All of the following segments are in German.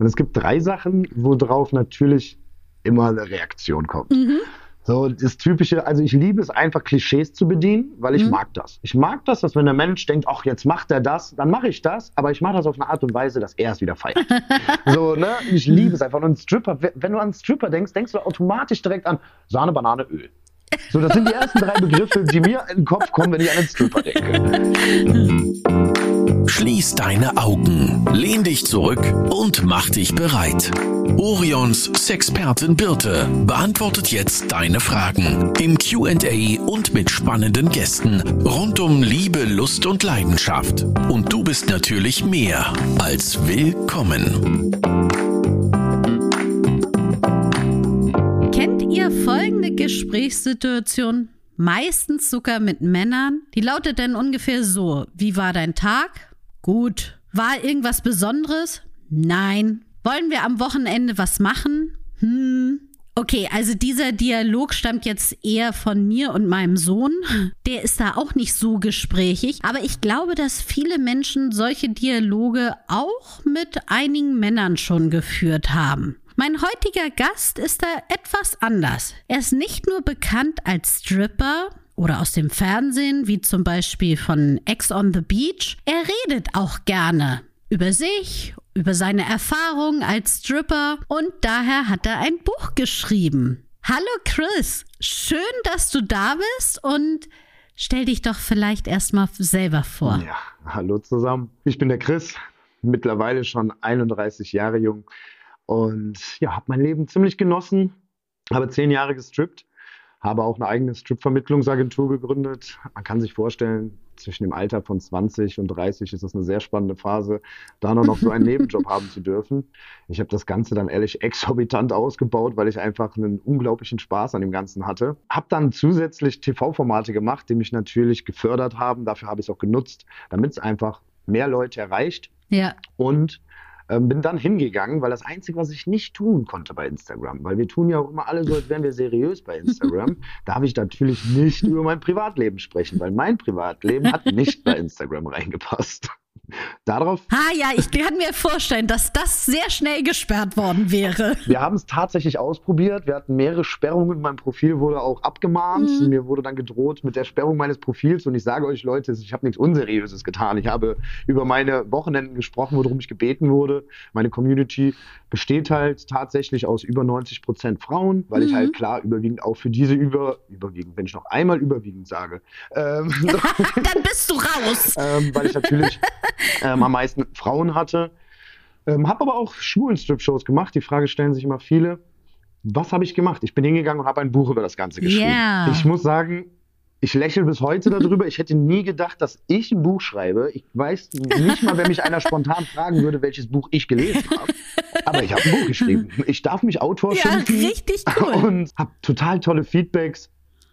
Und es gibt drei Sachen, worauf natürlich immer eine Reaktion kommt. Mhm. So, das typische, also ich liebe es einfach, Klischees zu bedienen, weil ich mhm. mag das. Ich mag das, dass wenn der Mensch denkt, ach, jetzt macht er das, dann mache ich das, aber ich mache das auf eine Art und Weise, dass er es wieder feiert. so, ne? Ich liebe es einfach. Und ein Stripper, wenn du an Stripper denkst, denkst du automatisch direkt an Sahne, Banane, Öl. So, das sind die ersten drei Begriffe, die mir in den Kopf kommen, wenn ich an den Stripper denke. Schließ deine Augen, lehn dich zurück und mach dich bereit. Orions Sexpertin Birte beantwortet jetzt deine Fragen im QA und mit spannenden Gästen rund um Liebe, Lust und Leidenschaft. Und du bist natürlich mehr als willkommen. folgende Gesprächssituation, meistens sogar mit Männern, die lautet dann ungefähr so: Wie war dein Tag? Gut. War irgendwas Besonderes? Nein. Wollen wir am Wochenende was machen? Hm. Okay, also dieser Dialog stammt jetzt eher von mir und meinem Sohn. Der ist da auch nicht so gesprächig, aber ich glaube, dass viele Menschen solche Dialoge auch mit einigen Männern schon geführt haben. Mein heutiger Gast ist da etwas anders. Er ist nicht nur bekannt als Stripper oder aus dem Fernsehen, wie zum Beispiel von Ex on the Beach. Er redet auch gerne über sich, über seine Erfahrungen als Stripper und daher hat er ein Buch geschrieben. Hallo Chris, schön, dass du da bist und stell dich doch vielleicht erstmal selber vor. Ja, hallo zusammen. Ich bin der Chris, mittlerweile schon 31 Jahre jung, und ja, habe mein Leben ziemlich genossen, habe zehn Jahre gestrippt, habe auch eine eigene Strip-Vermittlungsagentur gegründet. Man kann sich vorstellen, zwischen dem Alter von 20 und 30 ist das eine sehr spannende Phase, da noch so einen Nebenjob haben zu dürfen. Ich habe das Ganze dann ehrlich exorbitant ausgebaut, weil ich einfach einen unglaublichen Spaß an dem Ganzen hatte. Habe dann zusätzlich TV-Formate gemacht, die mich natürlich gefördert haben. Dafür habe ich es auch genutzt, damit es einfach mehr Leute erreicht. Ja. Und ähm, bin dann hingegangen, weil das Einzige, was ich nicht tun konnte bei Instagram, weil wir tun ja auch immer alle so, als wären wir seriös bei Instagram, darf ich natürlich nicht über mein Privatleben sprechen, weil mein Privatleben hat nicht bei Instagram reingepasst. Darauf. Ah ja, ich kann mir vorstellen, dass das sehr schnell gesperrt worden wäre. Wir haben es tatsächlich ausprobiert. Wir hatten mehrere Sperrungen. Mein Profil wurde auch abgemahnt. Mhm. Mir wurde dann gedroht mit der Sperrung meines Profils. Und ich sage euch, Leute, ich habe nichts Unseriöses getan. Ich habe über meine Wochenenden gesprochen, worum ich gebeten wurde. Meine Community besteht halt tatsächlich aus über 90 Prozent Frauen, weil mhm. ich halt klar überwiegend auch für diese über, überwiegend, wenn ich noch einmal überwiegend sage, ähm, dann bist du raus. ähm, weil ich natürlich ähm, am meisten Frauen hatte. Ähm, habe aber auch schwulen Strip-Shows gemacht. Die Frage stellen sich immer viele. Was habe ich gemacht? Ich bin hingegangen und habe ein Buch über das Ganze geschrieben. Yeah. Ich muss sagen, ich lächle bis heute darüber. Ich hätte nie gedacht, dass ich ein Buch schreibe. Ich weiß nicht mal, wenn mich einer spontan fragen würde, welches Buch ich gelesen habe. Aber ich habe ein Buch geschrieben. Ich darf mich Autor ja, schimpfen. richtig cool. Und habe total tolle Feedbacks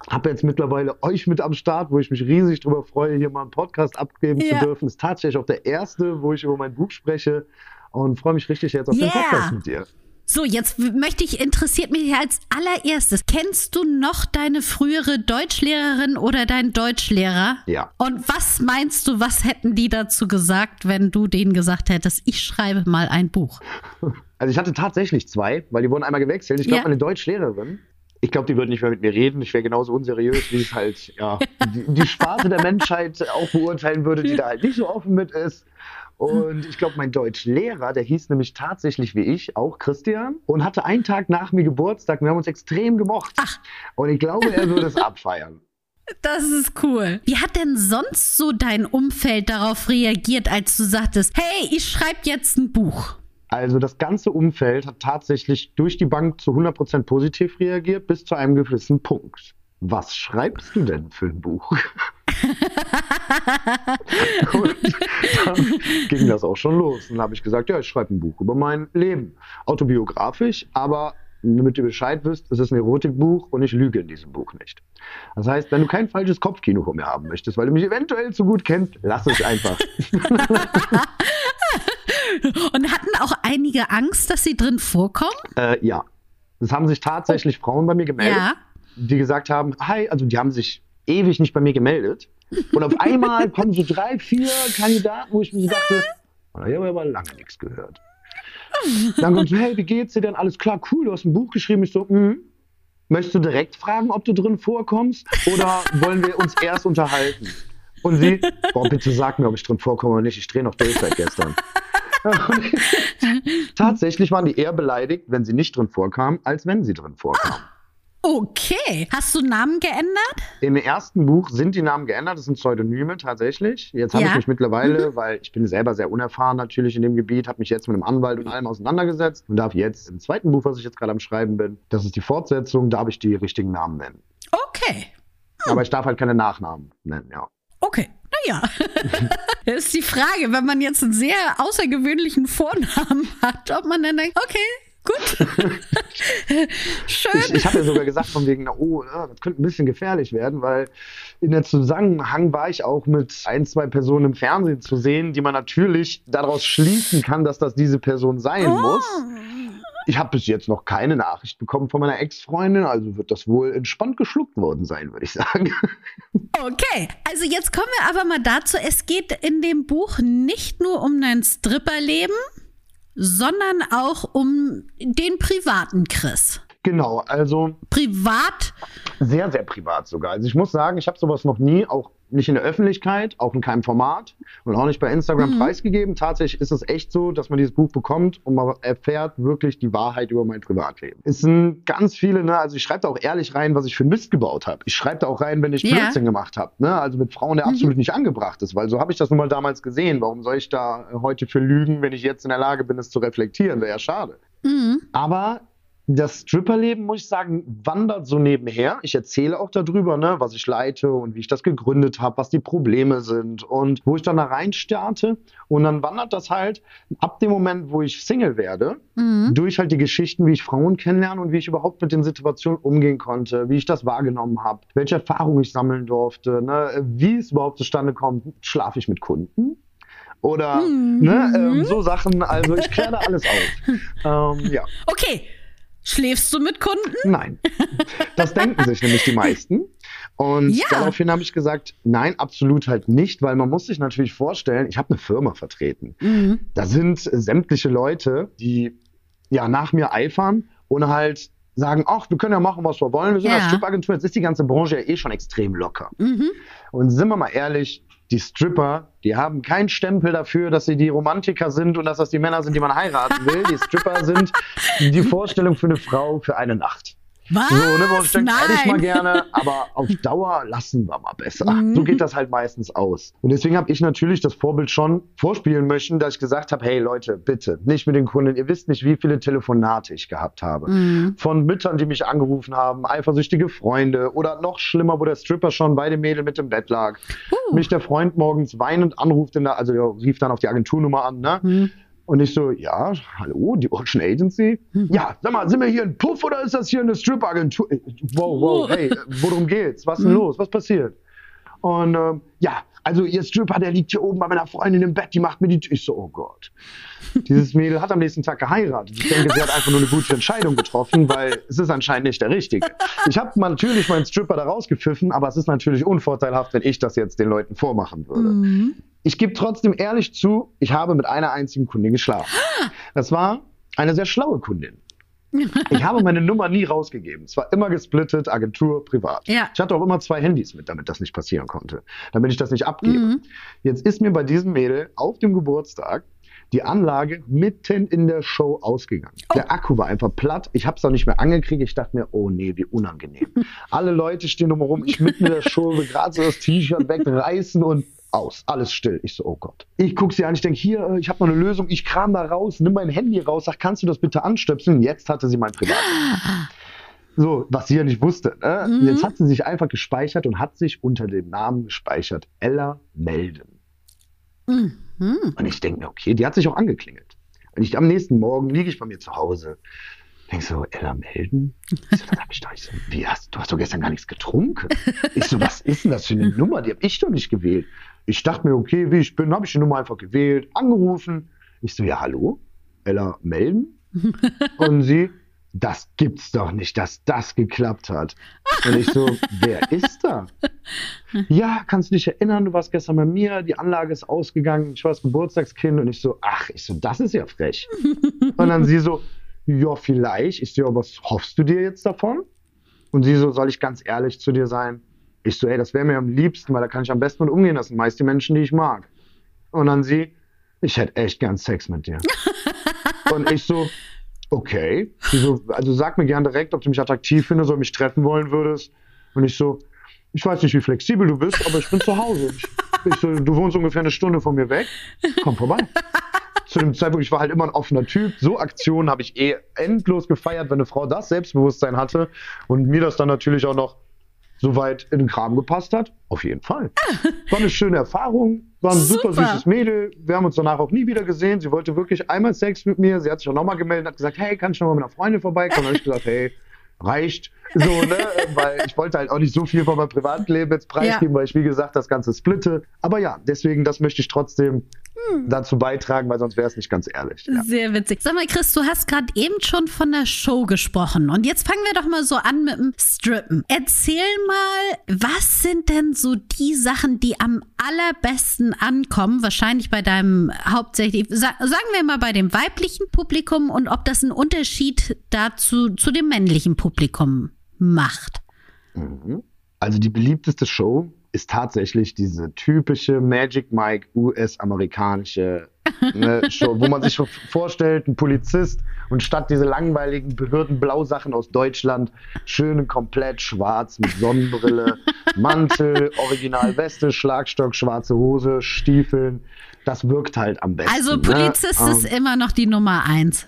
habe jetzt mittlerweile euch mit am Start, wo ich mich riesig darüber freue, hier mal einen Podcast abgeben ja. zu dürfen. Ist tatsächlich auch der erste, wo ich über mein Buch spreche und freue mich richtig jetzt auf yeah. den Podcast mit dir. So, jetzt möchte ich, interessiert mich als allererstes, kennst du noch deine frühere Deutschlehrerin oder deinen Deutschlehrer? Ja. Und was meinst du, was hätten die dazu gesagt, wenn du denen gesagt hättest, ich schreibe mal ein Buch? Also ich hatte tatsächlich zwei, weil die wurden einmal gewechselt. Ich glaube, ja. meine Deutschlehrerin, ich glaube, die würden nicht mehr mit mir reden. Ich wäre genauso unseriös, wie es halt, ja, die, die Sparte der Menschheit auch beurteilen würde, die da halt nicht so offen mit ist. Und ich glaube, mein Deutschlehrer, der hieß nämlich tatsächlich wie ich, auch Christian, und hatte einen Tag nach mir Geburtstag. Wir haben uns extrem gemocht. Ach. Und ich glaube, er würde es abfeiern. Das ist cool. Wie hat denn sonst so dein Umfeld darauf reagiert, als du sagtest, hey, ich schreibe jetzt ein Buch? Also das ganze Umfeld hat tatsächlich durch die Bank zu 100% positiv reagiert, bis zu einem gewissen Punkt. Was schreibst du denn für ein Buch? und dann ging das auch schon los. Und dann habe ich gesagt, ja, ich schreibe ein Buch über mein Leben. Autobiografisch, aber damit du Bescheid wirst, es ist ein Erotikbuch und ich lüge in diesem Buch nicht. Das heißt, wenn du kein falsches Kopfkino von mir haben möchtest, weil du mich eventuell zu gut kennst, lass es einfach. Und hatten auch einige Angst, dass sie drin vorkommen? Äh, ja. Es haben sich tatsächlich oh. Frauen bei mir gemeldet, ja. die gesagt haben, hi, also die haben sich ewig nicht bei mir gemeldet. Und auf einmal kommen so drei, vier Kandidaten, wo ich mir dachte, oh, ich habe aber lange nichts gehört. Dann kommt so, hey, wie geht's dir denn? Alles klar, cool, du hast ein Buch geschrieben. Ich so, mhm. Möchtest du direkt fragen, ob du drin vorkommst? Oder wollen wir uns erst unterhalten? Und sie, boah, bitte sag mir, ob ich drin vorkomme oder nicht. Ich drehe noch durch seit gestern. Tatsächlich waren die eher beleidigt, wenn sie nicht drin vorkam, als wenn sie drin vorkam. Okay. Hast du Namen geändert? Im ersten Buch sind die Namen geändert, das sind Pseudonyme tatsächlich. Jetzt habe Ja. ich mich mittlerweile, weil ich bin selber sehr unerfahren natürlich in dem Gebiet, habe mich jetzt mit einem Anwalt und allem auseinandergesetzt und darf jetzt im zweiten Buch, was ich jetzt gerade am Schreiben bin, das ist die Fortsetzung, darf ich die richtigen Namen nennen. Okay. Aber ich darf halt keine Nachnamen nennen, ja. Okay. Naja. das ist die Frage, wenn man jetzt einen sehr außergewöhnlichen Vornamen hat, ob man dann denkt, okay, gut. Schön. Ich, ich habe ja sogar gesagt von wegen, oh, das könnte ein bisschen gefährlich werden, weil in der Zusammenhang war ich auch mit ein, zwei Personen im Fernsehen zu sehen, die man natürlich daraus schließen kann, dass das diese Person sein muss. Ich habe bis jetzt noch keine Nachricht bekommen von meiner Ex-Freundin, also wird das wohl entspannt geschluckt worden sein, würde ich sagen. Okay, also jetzt kommen wir aber mal dazu, es geht in dem Buch nicht nur um dein Stripperleben, sondern auch um den privaten Chris. Genau, also Privat, sehr, sehr privat sogar. Also ich muss sagen, ich habe sowas noch nie, auch nicht in der Öffentlichkeit, auch in keinem Format und auch nicht bei Instagram preisgegeben. Tatsächlich ist es echt so, dass man dieses Buch bekommt und man erfährt wirklich die Wahrheit über mein Privatleben. Es sind ganz viele, ne, also ich schreibe da auch ehrlich rein, was ich für Mist gebaut habe. Ich schreibe da auch rein, wenn ich Ja. Blödsinn gemacht habe, ne, also mit Frauen, der absolut nicht angebracht ist, weil so habe ich das nun mal damals gesehen. Warum soll ich da heute für lügen, wenn ich jetzt in der Lage bin, es zu reflektieren? Wäre ja schade. mhm. Aber das Stripperleben, muss ich sagen, wandert so nebenher. Ich erzähle auch darüber, ne, was ich leite und wie ich das gegründet habe, was die Probleme sind und wo ich dann da rein starte. Und dann wandert das halt ab dem Moment, wo ich Single werde, Mhm. durch halt die Geschichten, wie ich Frauen kennenlerne und wie ich überhaupt mit den Situationen umgehen konnte, wie ich das wahrgenommen habe, welche Erfahrungen ich sammeln durfte, ne, wie es überhaupt zustande kommt, schlafe ich mit Kunden? Oder Mhm. ne, ähm, so Sachen, also ich kläre da alles auf. Ähm, ja. okay. Schläfst du mit Kunden? Nein. Das denken sich nämlich die meisten. Und Ja. daraufhin habe ich gesagt, nein, absolut halt nicht, weil man muss sich natürlich vorstellen, ich habe eine Firma vertreten. Mhm. Da sind sämtliche Leute, die ja nach mir eifern und halt sagen, ach, wir können ja machen, was wir wollen. Wir sind Ja. eine Stripagentur, jetzt ist die ganze Branche ja eh schon extrem locker. Mhm. Und sind wir mal ehrlich, die Stripper, die haben keinen Stempel dafür, dass sie die Romantiker sind und dass das die Männer sind, die man heiraten will. Die Stripper sind die Vorstellung für eine Frau für eine Nacht. Was? So, ne, wo ich denke, hätte ich mal gerne, aber auf Dauer lassen wir mal besser. Mhm. So geht das halt meistens aus. Und deswegen habe ich natürlich das Vorbild schon vorspielen möchten, dass ich gesagt habe, hey Leute, bitte, nicht mit den Kunden. Ihr wisst nicht, wie viele Telefonate ich gehabt habe. Mhm. Von Müttern, die mich angerufen haben, eifersüchtige Freunde oder noch schlimmer, wo der Stripper schon bei dem Mädel mit im Bett lag. Uh. Mich der Freund morgens weinend anruft, in der, also der rief dann auf die Agenturnummer an, ne? Mhm. Und ich so, ja, hallo, die Ocean Agency? Ja, sag mal, sind wir hier ein Puff oder ist das hier eine Strip-Agentur? Äh, Wow, wow, hey, worum geht's? Was ist denn los? Was passiert? Und ähm, ja, also ihr Stripper, der liegt hier oben bei meiner Freundin im Bett, die macht mir die Tür. Ich so, oh Gott. Dieses Mädel hat am nächsten Tag geheiratet. Ich denke, sie hat einfach nur eine gute Entscheidung getroffen, weil es ist anscheinend nicht der Richtige. Ich habe natürlich meinen Stripper da rausgepfiffen, aber es ist natürlich unvorteilhaft, wenn ich das jetzt den Leuten vormachen würde. Mhm. Ich gebe trotzdem ehrlich zu, ich habe mit einer einzigen Kundin geschlafen. Das war eine sehr schlaue Kundin. Ich habe meine Nummer nie rausgegeben. Es war immer gesplittet, Agentur, privat. Ja. Ich hatte auch immer zwei Handys mit, damit das nicht passieren konnte. Damit ich das nicht abgebe. Mhm. Jetzt ist mir bei diesem Mädel auf dem Geburtstag die Anlage mitten in der Show ausgegangen. Oh. Der Akku war einfach platt. Ich habe es auch nicht mehr angekriegt. Ich dachte mir, oh nee, wie unangenehm. Alle Leute stehen drumherum. Ich mitten in der Show, will gerade so das T-Shirt wegreißen und aus. Alles still. Ich so, oh Gott. Ich gucke sie an. Ich denke, hier, äh, ich habe noch eine Lösung. Ich kram da raus, nimm mein Handy raus. Sag, kannst du das bitte anstöpseln? Jetzt hatte sie mein Privat. So, was sie ja nicht wusste. Ne? Mhm. Jetzt hat sie sich einfach gespeichert und hat sich unter dem Namen gespeichert. Ella Melden. Mhm. Und ich denke mir, okay, die hat sich auch angeklingelt. Und ich am nächsten Morgen liege ich bei mir zu Hause. Denk so, Ella melden? Ich so, das hab ich doch. Ich so, wie hast, du hast doch gestern gar nichts getrunken. Ich so, was ist denn das für eine Nummer? Die habe ich doch nicht gewählt. Ich dachte mir, okay, wie ich bin, habe ich die Nummer einfach gewählt, angerufen. Ich so, ja, hallo? Ella melden? Und sie, das gibt's doch nicht, dass das geklappt hat. Und ich so, wer ist da? Ja, kannst du dich erinnern, du warst gestern bei mir, die Anlage ist ausgegangen, ich war das Geburtstagskind und ich so, ach, ich so, das ist ja frech. Und dann sie so, ja, vielleicht. Ich so, ja, was hoffst du dir jetzt davon? Und sie so, soll ich ganz ehrlich zu dir sein? Ich so, ey, das wäre mir am liebsten, weil da kann ich am besten mit umgehen. Das sind meist die Menschen, die ich mag. Und dann sie, ich hätte echt gern Sex mit dir. Und ich so, okay. Sie so, also sag mir gern direkt, ob du mich attraktiv findest oder mich treffen wollen würdest. Und ich so, ich weiß nicht, wie flexibel du bist, aber ich bin zu Hause. Ich, ich so, du wohnst ungefähr eine Stunde von mir weg. Komm vorbei. Zu dem Zeitpunkt, ich war halt immer ein offener Typ. So Aktionen habe ich eh endlos gefeiert, wenn eine Frau das Selbstbewusstsein hatte und mir das dann natürlich auch noch so weit in den Kram gepasst hat. Auf jeden Fall. War eine schöne Erfahrung. War ein super, Super. süßes Mädel. Wir haben uns danach auch nie wieder gesehen. Sie wollte wirklich einmal Sex mit mir. Sie hat sich auch nochmal gemeldet und hat gesagt, hey, kann ich noch mal mit einer Freundin vorbeikommen? Dann habe ich gesagt, hey, reicht. So, ne? Weil ich wollte halt auch nicht so viel von meinem Privatleben jetzt preisgeben, weil ich, wie gesagt, das Ganze splitte. Aber ja, deswegen, das möchte ich trotzdem dazu beitragen, weil sonst wäre es nicht ganz ehrlich. Ja. Sehr witzig. Sag mal, Chris, du hast gerade eben schon von der Show gesprochen. Und jetzt fangen wir doch mal so an mit dem Strippen. Erzähl mal, was sind denn so die Sachen, die am allerbesten ankommen? Wahrscheinlich bei deinem hauptsächlich, sa sagen wir mal bei dem weiblichen Publikum und ob das einen Unterschied dazu zu dem männlichen Publikum macht. Mhm. Also die beliebteste Show ist tatsächlich diese typische Magic Mike US-amerikanische ne, Show, wo man sich vorstellt, ein Polizist und statt diese langweiligen Behördenblausachen aus Deutschland, schön komplett schwarz mit Sonnenbrille, Mantel, Originalweste, Schlagstock, schwarze Hose, Stiefeln. Das wirkt halt am besten. Also ne? Polizist Ähm, ist immer noch die Nummer eins.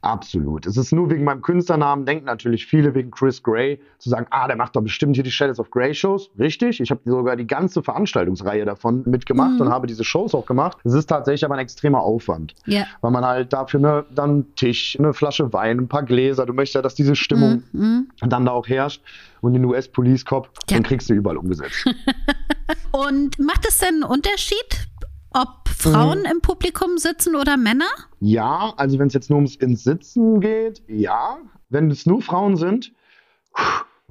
Absolut. Es ist nur wegen meinem Künstlernamen, denken natürlich viele wegen Chris Gray, zu sagen, ah, der macht doch bestimmt hier die Shadows of Grey Shows. Richtig, ich habe sogar die ganze Veranstaltungsreihe davon mitgemacht Mhm. und habe diese Shows auch gemacht. Es ist tatsächlich aber ein extremer Aufwand, Ja. weil man halt dafür ne, dann einen Tisch, eine Flasche Wein, ein paar Gläser, du möchtest ja, dass diese Stimmung Mhm. dann da auch herrscht und den US Police Cop, Ja. den kriegst du überall umgesetzt. Und macht es denn einen Unterschied, ob Frauen Mhm. im Publikum sitzen oder Männer? Ja, also wenn es jetzt nur ums ins Sitzen geht, ja. Wenn es nur Frauen sind,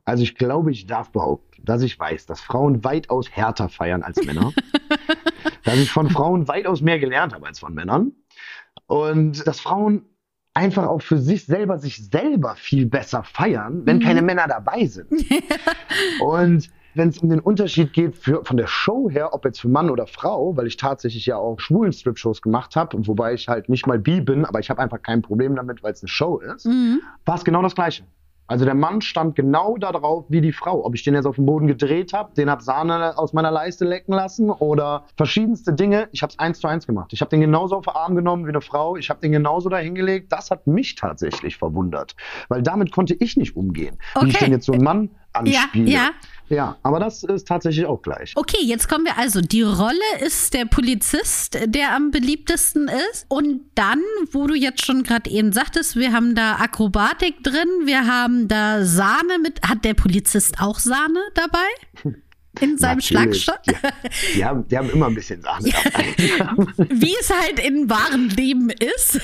also ich glaube, ich darf behaupten, dass ich weiß, dass Frauen weitaus härter feiern als Männer. dass ich von Frauen weitaus mehr gelernt habe als von Männern. Und dass Frauen einfach auch für sich selber sich selber viel besser feiern, wenn Mhm. keine Männer dabei sind. Und wenn es um den Unterschied geht für, von der Show her, ob jetzt für Mann oder Frau, weil ich tatsächlich ja auch schwulen Strip-Shows gemacht habe, wobei ich halt nicht mal bi bin, aber ich habe einfach kein Problem damit, weil es eine Show ist, Mhm. war es genau das Gleiche. Also der Mann stand genau da drauf wie die Frau. Ob ich den jetzt auf dem Boden gedreht habe, den hab Sahne aus meiner Leiste lecken lassen oder verschiedenste Dinge. Ich habe es eins zu eins gemacht. Ich habe den genauso auf den Arm genommen wie eine Frau. Ich habe den genauso dahingelegt. Das hat mich tatsächlich verwundert, weil damit konnte ich nicht umgehen. Wie ich Okay. denn jetzt so einen Mann anspiele. ja. Ja, aber das ist tatsächlich auch gleich. Okay, jetzt kommen wir also. Die Rolle ist der Polizist, der am beliebtesten ist. Und dann, wo du jetzt schon gerade eben sagtest, wir haben da Akrobatik drin, wir haben da Sahne mit. Hat der Polizist auch Sahne dabei? In seinem Natürlich. Schlagstock? Die, die, haben, die haben immer ein bisschen Sahne dabei. Wie es halt im wahren Leben ist.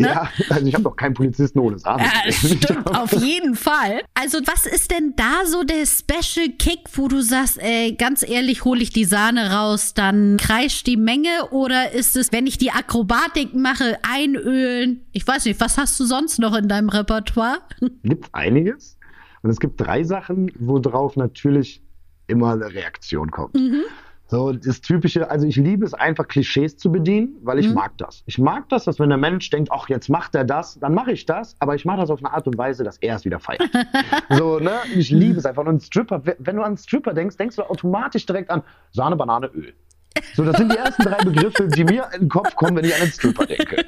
Ne? Ja, also ich habe doch keinen Polizisten ohne Sahne. Ja, stimmt, auf jeden Fall. Also, was ist denn da so der Special Kick, wo du sagst, ey, ganz ehrlich, hole ich die Sahne raus, dann kreischt die Menge? Oder ist es, wenn ich die Akrobatik mache, einölen? Ich weiß nicht, was hast du sonst noch in deinem Repertoire? gibt einiges. Und es gibt drei Sachen, worauf natürlich immer eine Reaktion kommt. Mhm. So, das typische, also ich liebe es einfach, Klischees zu bedienen, weil ich Mhm. mag das. Ich mag das, dass wenn der Mensch denkt, ach, jetzt macht er das, dann mache ich das, aber ich mache das auf eine Art und Weise, dass er es wieder feiert. so, ne? Ich liebe es einfach. Und ein Stripper, wenn du an einen Stripper denkst, denkst du automatisch direkt an Sahne, Banane, Öl. So, das sind die ersten drei Begriffe, die mir in den Kopf kommen, wenn ich an einen Stripper denke.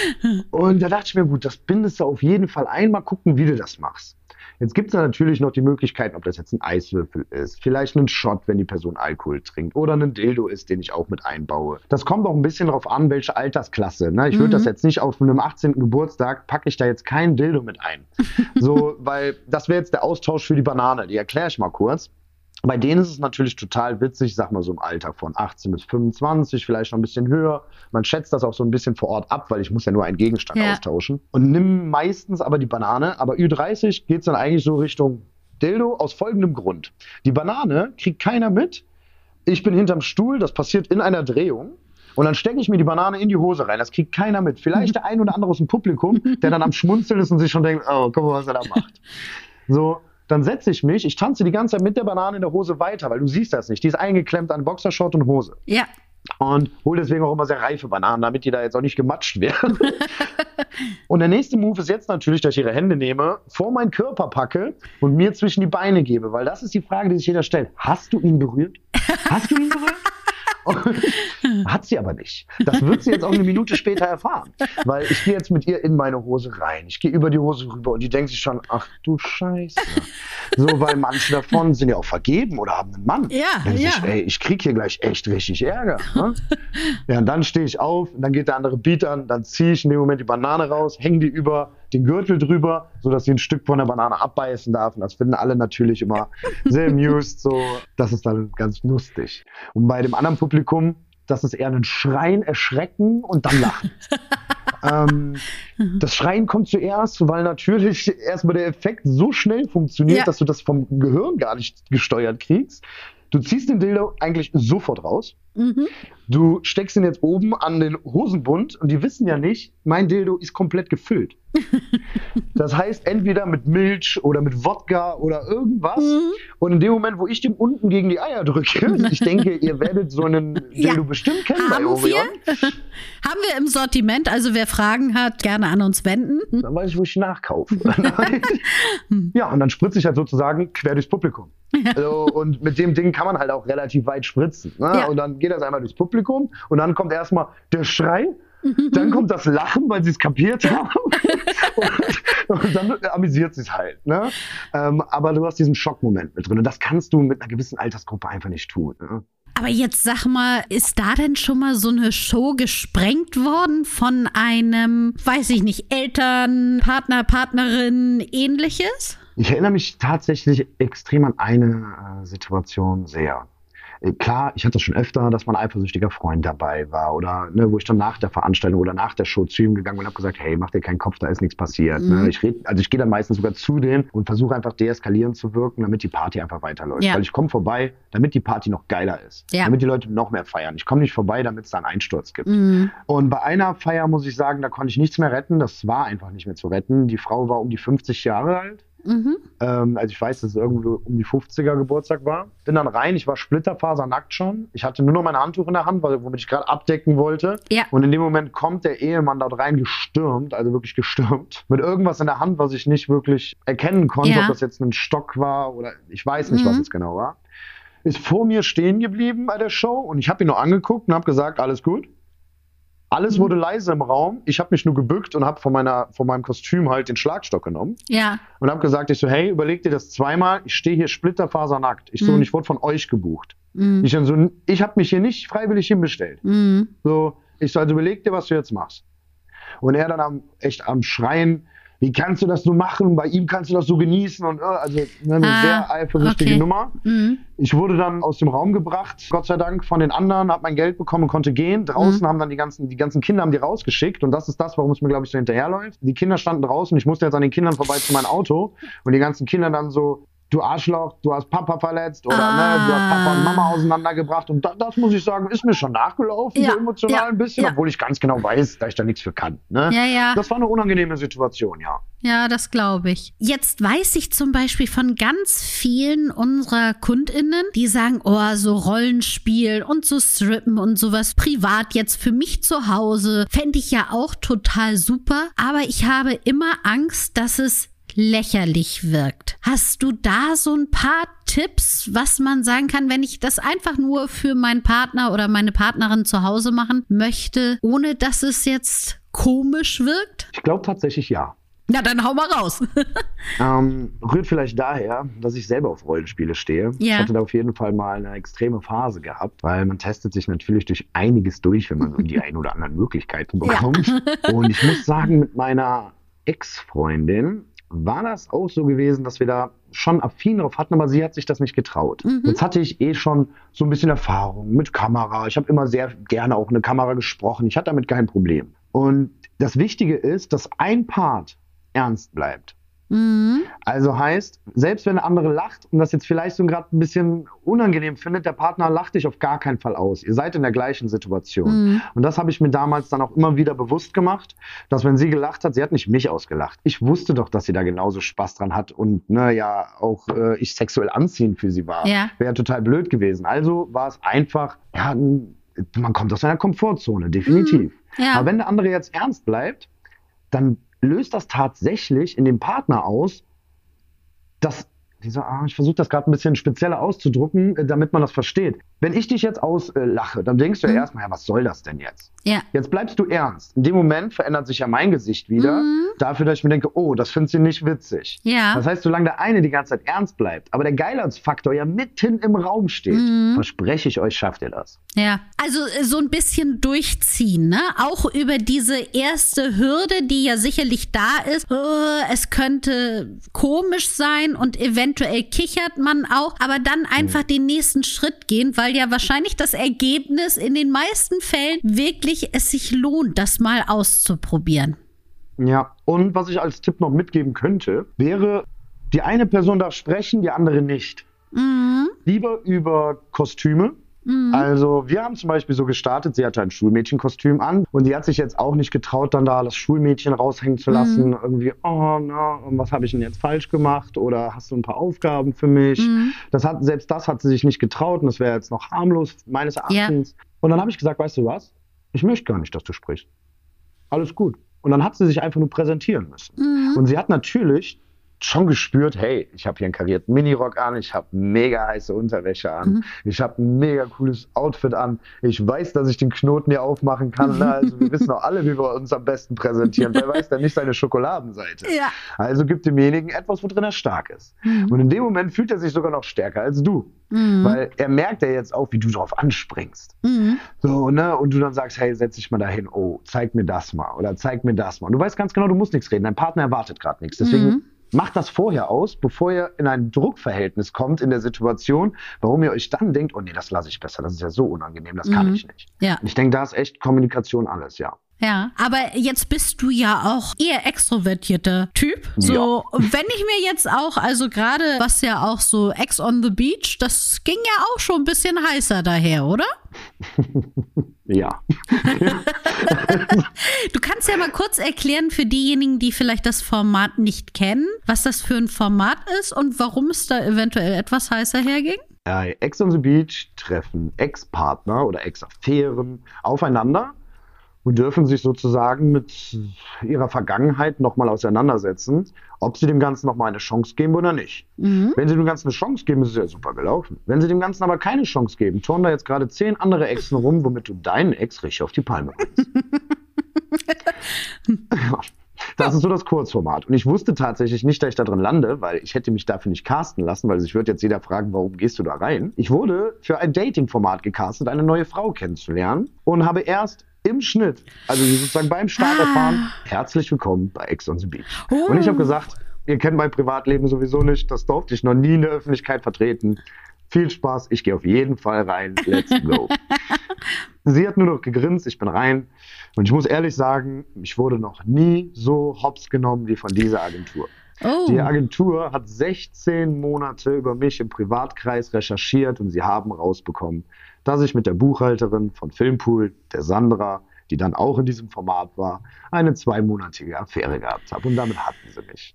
Und da dachte ich mir, gut, das bindest du auf jeden Fall ein, mal gucken, wie du das machst. Jetzt gibt es natürlich noch die Möglichkeiten, ob das jetzt ein Eiswürfel ist, vielleicht ein Shot, wenn die Person Alkohol trinkt, oder ein Dildo ist, den ich auch mit einbaue. Das kommt auch ein bisschen darauf an, welche Altersklasse. Ne? Ich würde Mhm. das jetzt nicht auf einem 18. Geburtstag, packe ich da jetzt keinen Dildo mit ein. So, weil das wäre jetzt der Austausch für die Banane. Die erkläre ich mal kurz. Bei denen ist es natürlich total witzig, sag mal so im Alter von 18 bis 25, vielleicht noch ein bisschen höher. Man schätzt das auch so ein bisschen vor Ort ab, weil ich muss ja nur einen Gegenstand Ja. austauschen. Und nimm meistens aber die Banane, aber Ü30 geht's dann eigentlich so Richtung Dildo aus folgendem Grund. Die Banane kriegt keiner mit. Ich bin hinterm Stuhl, das passiert in einer Drehung. Und dann stecke ich mir die Banane in die Hose rein. Das kriegt keiner mit. Vielleicht der ein oder andere aus dem Publikum, der dann am Schmunzeln ist und sich schon denkt, oh, guck mal, was er da macht. So, dann setze ich mich, ich tanze die ganze Zeit mit der Banane in der Hose weiter, weil du siehst das nicht. Die ist eingeklemmt an Boxershort und Hose. Ja. Und hole deswegen auch immer sehr reife Bananen, damit die da jetzt auch nicht gematscht werden. und der nächste Move ist jetzt natürlich, dass ich ihre Hände nehme, vor meinen Körper packe und mir zwischen die Beine gebe, weil das ist die Frage, die sich jeder stellt. Hast du ihn berührt? Hast du ihn berührt? Hat sie aber nicht. Das wird sie jetzt auch eine Minute später erfahren. Weil ich gehe jetzt mit ihr in meine Hose rein. Ich gehe über die Hose rüber und die denkt sich schon, ach du Scheiße. So, weil manche davon sind ja auch vergeben oder haben einen Mann. Ja, ja. Sich, ey, ich krieg hier gleich echt richtig Ärger. Ne? ja, und dann stehe ich auf, und dann geht der andere Beat an, dann ziehe ich in dem Moment die Banane raus, hänge die über den Gürtel drüber, sodass sie ein Stück von der Banane abbeißen darf. Und das finden alle natürlich immer sehr amused. So, das ist dann ganz lustig. Und bei dem anderen Publikum, das ist eher ein Schreien, Erschrecken und dann Lachen. ähm, das Schreien kommt zuerst, weil natürlich erstmal der Effekt so schnell funktioniert, Ja. dass du das vom Gehirn gar nicht gesteuert kriegst. Du ziehst den Dildo eigentlich sofort raus. Mhm. Du steckst ihn jetzt oben an den Hosenbund und die wissen ja nicht, mein Dildo ist komplett gefüllt. Das heißt, entweder mit Milch oder mit Wodka oder irgendwas. Mhm. Und in dem Moment, wo ich dem unten gegen die Eier drücke, ich denke, ihr werdet so einen Ja. Dildo bestimmt kennen bei Haben wir? Orion. Haben wir im Sortiment, also wer Fragen hat, gerne an uns wenden. Dann weiß ich, wo ich nachkaufe. ja, und dann spritze ich halt sozusagen quer durchs Publikum. Also, und mit dem Ding kann man halt auch relativ weit spritzen. Ne? Ja. Und dann geht das einmal durchs Publikum und dann kommt erstmal der Schrei. Dann kommt das Lachen, weil sie es kapiert haben. und, und dann amüsiert sie es halt. Ne? Ähm, aber du hast diesen Schockmoment mit drin. Und das kannst du mit einer gewissen Altersgruppe einfach nicht tun. Ne? Aber jetzt sag mal, ist da denn schon mal so eine Show gesprengt worden von einem, weiß ich nicht, Eltern, Partner, Partnerin, ähnliches? Ich erinnere mich tatsächlich extrem an eine äh, Situation sehr. Klar, ich hatte das schon öfter, dass mein eifersüchtiger Freund dabei war oder ne, wo ich dann nach der Veranstaltung oder nach der Show zu ihm gegangen bin und habe gesagt, hey, mach dir keinen Kopf, da ist nichts passiert. Mhm. Ne? Ich red, also ich gehe dann meistens sogar zu denen und versuche einfach deeskalierend zu wirken, damit die Party einfach weiterläuft. Ja. Weil ich komme vorbei, damit die Party noch geiler ist, Ja. damit die Leute noch mehr feiern. Ich komme nicht vorbei, damit es da einen Einsturz gibt. Mhm. Und bei einer Feier muss ich sagen, da konnte ich nichts mehr retten. Das war einfach nicht mehr zu retten. Die Frau war um die 50 Jahre alt. Mhm. Ähm, also ich weiß, dass es irgendwo um die 50er Geburtstag war. Bin dann rein, ich war splitterfasernackt schon. Ich hatte nur noch mein Handtuch in der Hand, weil, womit ich gerade abdecken wollte. Ja. Und in dem Moment kommt der Ehemann dort rein gestürmt, also wirklich gestürmt, mit irgendwas in der Hand, was ich nicht wirklich erkennen konnte, Ja. ob das jetzt ein Stock war oder ich weiß nicht, was Mhm. es genau war. Ist vor mir stehen geblieben bei der Show und ich habe ihn nur angeguckt und habe gesagt, alles gut. Alles Mhm. wurde leise im Raum. Ich habe mich nur gebückt und habe von, meiner, von meinem Kostüm halt den Schlagstock genommen Ja. und habe gesagt, ich so, hey, überleg dir das zweimal, ich stehe hier splitterfasernackt. Ich so, Mhm. und ich wurde von euch gebucht. Mhm. Ich dann so, ich habe mich hier nicht freiwillig hinbestellt. Mhm. So, ich so, also überleg dir, was du jetzt machst. Und er dann am, echt am Schreien, wie kannst du das nur machen? Bei ihm kannst du das so genießen und äh, also ne, eine Ah, sehr eifersüchtige okay. Nummer. Mhm. Ich wurde dann aus dem Raum gebracht, Gott sei Dank, von den anderen, habe mein Geld bekommen und konnte gehen. Draußen Mhm. haben dann die ganzen, die ganzen Kinder haben die rausgeschickt und das ist das, warum es mir, glaube ich, so hinterherläuft. Die Kinder standen draußen, ich musste jetzt an den Kindern vorbei zu meinem Auto und die ganzen Kinder dann so, du Arschloch, du hast Papa verletzt oder Ah. ne, du hast Papa und Mama auseinandergebracht und da, das muss ich sagen, ist mir schon nachgelaufen, Ja, so emotional ja, ein bisschen, ja. obwohl ich ganz genau weiß, dass ich da nichts für kann. Ne? Ja, ja. Das war eine unangenehme Situation, ja. Ja, das glaube ich. Jetzt weiß ich zum Beispiel von ganz vielen unserer KundInnen, die sagen, oh, so Rollenspiel und so Strippen und sowas privat jetzt für mich zu Hause fände ich ja auch total super. Aber ich habe immer Angst, dass es lächerlich wirkt. Hast du da so ein paar Tipps, was man sagen kann, wenn ich das einfach nur für meinen Partner oder meine Partnerin zu Hause machen möchte, ohne dass es jetzt komisch wirkt? Ich glaube tatsächlich ja. Na, dann hau mal raus. Ähm, rührt vielleicht daher, dass ich selber auf Rollenspiele stehe. Ja. Ich hatte da auf jeden Fall mal eine extreme Phase gehabt, weil man testet sich natürlich durch einiges durch, wenn man so die ein oder anderen Möglichkeiten Ja. bekommt. Und ich muss sagen, mit meiner Ex-Freundin war das auch so gewesen, dass wir da schon affin drauf hatten, aber sie hat sich das nicht getraut. Mhm. Jetzt hatte ich eh schon so ein bisschen Erfahrung mit Kamera. Ich habe immer sehr gerne auch eine Kamera gesprochen. Ich hatte damit kein Problem. Und das Wichtige ist, dass ein Part ernst bleibt. Mhm. Also heißt, selbst wenn der andere lacht und das jetzt vielleicht so gerade ein bisschen unangenehm findet, der Partner lacht dich auf gar keinen Fall aus. Ihr seid in der gleichen Situation. Mhm. Und das habe ich mir damals dann auch immer wieder bewusst gemacht, dass wenn sie gelacht hat, sie hat nicht mich ausgelacht. Ich wusste doch, dass sie da genauso Spaß dran hat und ne, ja auch äh, ich sexuell anziehend für sie war. Ja. Wäre total blöd gewesen. Also war es einfach, ja, man kommt aus seiner Komfortzone, definitiv. Mhm. Ja. Aber wenn der andere jetzt ernst bleibt, dann löst das tatsächlich in dem Partner aus, dass dieser, ah, ich versuche das gerade ein bisschen spezieller auszudrücken, äh, damit man das versteht. Wenn ich dich jetzt auslache, dann denkst du ja Mhm. erstmal, ja, was soll das denn jetzt? Ja. Jetzt bleibst du ernst. In dem Moment verändert sich ja mein Gesicht wieder, Mhm. dafür, dass ich mir denke, oh, das findet sie nicht witzig. Ja. Das heißt, solange der eine die ganze Zeit ernst bleibt, aber der Geilheitsfaktor ja mitten im Raum steht, Mhm. verspreche ich euch, schafft ihr das. Ja, also äh, so ein bisschen durchziehen, ne? Auch über diese erste Hürde, die ja sicherlich da ist. Oh, es könnte komisch sein und eventuell kichert man auch, aber dann einfach den nächsten Schritt gehen, weil ja wahrscheinlich das Ergebnis in den meisten Fällen wirklich es sich lohnt, das mal auszuprobieren. Ja, und was ich als Tipp noch mitgeben könnte, wäre, die eine Person darf sprechen, die andere nicht. Mhm. Lieber über Kostüme. Also wir haben zum Beispiel so gestartet, sie hatte ein Schulmädchenkostüm an und die hat sich jetzt auch nicht getraut, dann da das Schulmädchen raushängen zu lassen. Irgendwie, oh, na, was habe ich denn jetzt falsch gemacht? Oder hast du ein paar Aufgaben für mich? Mhm. Das hat, selbst das hat sie sich nicht getraut und das wäre jetzt noch harmlos, meines Erachtens. Und dann habe ich gesagt, weißt du was? Ich möchte gar nicht, dass du sprichst. Alles gut. Und dann hat sie sich einfach nur präsentieren müssen. Mhm. Und sie hat natürlich schon gespürt, hey, ich habe hier einen karierten Minirock an, ich habe mega heiße Unterwäsche an, Mhm. ich habe ein mega cooles Outfit an, ich weiß, dass ich den Knoten hier aufmachen kann. Ne? Also wir wissen auch alle, wie wir uns am besten präsentieren. Wer weiß denn nicht seine Schokoladenseite? Ja. Also gibt demjenigen etwas, worin er stark ist. Und in dem Moment fühlt er sich sogar noch stärker als du. Mhm. Weil er merkt ja jetzt auch, wie du darauf anspringst. Mhm. So, ne? Und du dann sagst, hey, setz dich mal dahin, oh, zeig mir das mal oder zeig mir das mal. Und du weißt ganz genau, du musst nichts reden. Dein Partner erwartet gerade nichts. Deswegen Mhm. Macht das vorher aus, bevor ihr in ein Druckverhältnis kommt in der Situation, warum ihr euch dann denkt, oh nee, das lasse ich besser, das ist ja so unangenehm, das kann Mhm. ich nicht. Ja. Ich denke, da ist echt Kommunikation alles, ja. Ja, aber jetzt bist du ja auch eher extrovertierter Typ. So, wenn ich mir jetzt auch, also gerade was ja auch so Ex on the Beach, das ging ja auch schon ein bisschen heißer daher, oder? Ja. Du kannst ja mal kurz erklären für diejenigen, die vielleicht das Format nicht kennen, was das für ein Format ist und warum es da eventuell etwas heißer herging. Bei Ex on the Beach treffen Ex-Partner oder Ex-Affären aufeinander und dürfen sich sozusagen mit ihrer Vergangenheit nochmal auseinandersetzen, ob sie dem Ganzen nochmal eine Chance geben oder nicht. Mhm. Wenn sie dem Ganzen eine Chance geben, ist es ja super gelaufen. Wenn sie dem Ganzen aber keine Chance geben, turnen da jetzt gerade zehn andere Exen rum, womit du deinen Ex richtig auf die Palme bringst. Das ist so das Kurzformat. Und ich wusste tatsächlich nicht, dass ich da drin lande, weil ich hätte mich dafür nicht casten lassen, weil sich wird jetzt jeder fragen, warum gehst du da rein? Ich wurde für ein Dating-Format gecastet, eine neue Frau kennenzulernen und habe erst im Schnitt, also sozusagen beim Start Ah. erfahren, herzlich willkommen bei Ex on the Beach. Oh. Und ich habe gesagt, ihr kennt mein Privatleben sowieso nicht, das durfte ich noch nie in der Öffentlichkeit vertreten. Viel Spaß, ich gehe auf jeden Fall rein. Let's go. Sie hat nur noch gegrinst, ich bin rein. Und ich muss ehrlich sagen, ich wurde noch nie so hops genommen wie von dieser Agentur. Oh. Die Agentur hat 16 Monate über mich im Privatkreis recherchiert und sie haben rausbekommen, dass ich mit der Buchhalterin von Filmpool, der Sandra, die dann auch in diesem Format war, eine zweimonatige Affäre gehabt habe. Und damit hatten sie mich.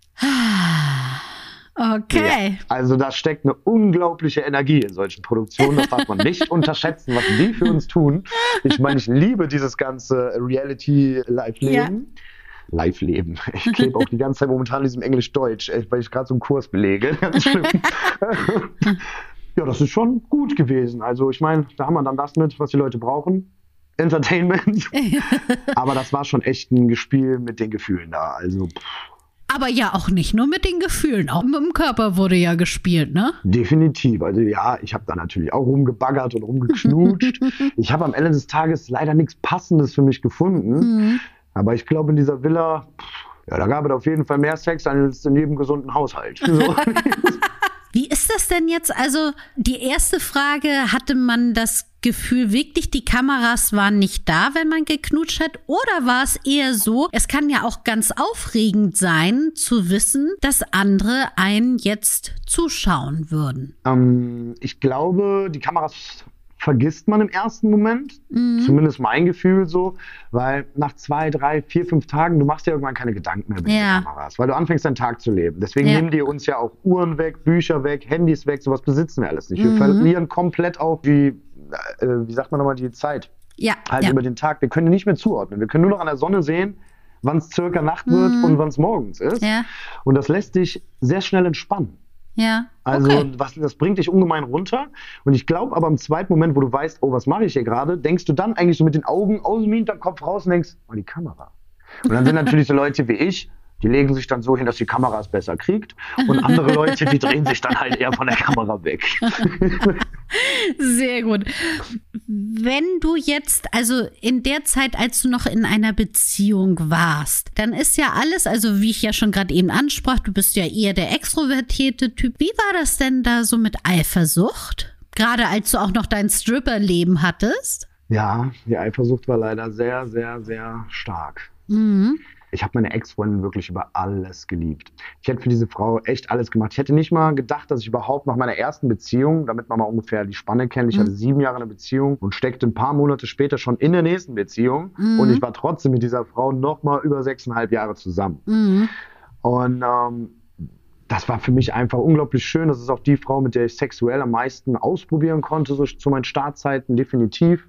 Okay. Ja, also da steckt eine unglaubliche Energie in solchen Produktionen. Das darf man nicht unterschätzen, was die für uns tun. Ich meine, ich liebe dieses ganze Reality-Live-Leben. Live-Leben. Ich klebe auch die ganze Zeit momentan in diesem Englisch-Deutsch, äh, weil ich gerade so einen Kurs belege. Ganz schlimm. ja, das ist schon gut gewesen. Also ich meine, da haben wir dann das mit, was die Leute brauchen. Entertainment. Aber das war schon echt ein Gespiel mit den Gefühlen da. Also pff, Aber ja auch nicht nur mit den Gefühlen, auch mit dem Körper wurde ja gespielt, ne? Definitiv. Also ja, ich habe da natürlich auch rumgebaggert und rumgeknutscht. ich habe am Ende des Tages leider nichts Passendes für mich gefunden. Mhm. Aber ich glaube, in dieser Villa, pff, ja, da gab es auf jeden Fall mehr Sex als in jedem gesunden Haushalt. So. Wie ist das denn jetzt? Also die erste Frage, hatte man das Gefühl wirklich, die Kameras waren nicht da, wenn man geknutscht hat? Oder war es eher so, es kann ja auch ganz aufregend sein, zu wissen, dass andere einen jetzt zuschauen würden? Ähm, ich glaube, die Kameras vergisst man im ersten Moment. Mhm. Zumindest mein Gefühl so. Weil nach zwei, drei, vier, fünf Tagen, du machst dir irgendwann keine Gedanken mehr mit ja. den Kameras, weil du anfängst deinen Tag zu leben. Deswegen ja. nehmen die uns ja auch Uhren weg, Bücher weg, Handys weg, sowas besitzen wir alles nicht. Wir mhm. verlieren komplett auch die, äh, wie sagt man nochmal, die Zeit. Ja. Halt ja. über den Tag. Wir können die nicht mehr zuordnen. Wir können nur noch an der Sonne sehen, wann es circa Nacht wird mhm. und wann es morgens ist. Und das lässt dich sehr schnell entspannen. Ja. Also okay. was, das bringt dich ungemein runter. Und ich glaube aber im zweiten Moment, wo du weißt, oh, was mache ich hier gerade, denkst du dann eigentlich so mit den Augen aus dem Hinterkopf raus und denkst, oh, die Kamera. Und dann sind natürlich so Leute wie ich, die legen sich dann so hin, dass die Kamera es besser kriegt. Und andere Leute, die drehen sich dann halt eher von der Kamera weg. Sehr gut. Wenn du jetzt, also in der Zeit, als du noch in einer Beziehung warst, dann ist ja alles, also wie ich ja schon gerade eben ansprach, du bist ja eher der extrovertierte Typ. Wie war das denn da so mit Eifersucht? Gerade als du auch noch dein Stripper-Leben hattest? Ja, die Eifersucht war leider sehr, sehr, sehr stark. Mhm. Ich habe meine Ex-Freundin wirklich über alles geliebt. Ich hätte für diese Frau echt alles gemacht. Ich hätte nicht mal gedacht, dass ich überhaupt nach meiner ersten Beziehung, damit man mal ungefähr die Spanne kennt, ich mhm. hatte sieben Jahre eine Beziehung und steckte ein paar Monate später schon in der nächsten Beziehung mhm. und ich war trotzdem mit dieser Frau noch mal über sechseinhalb Jahre zusammen. Mhm. Und ähm, das war für mich einfach unglaublich schön. Das ist auch die Frau, mit der ich sexuell am meisten ausprobieren konnte, so zu meinen Startzeiten definitiv.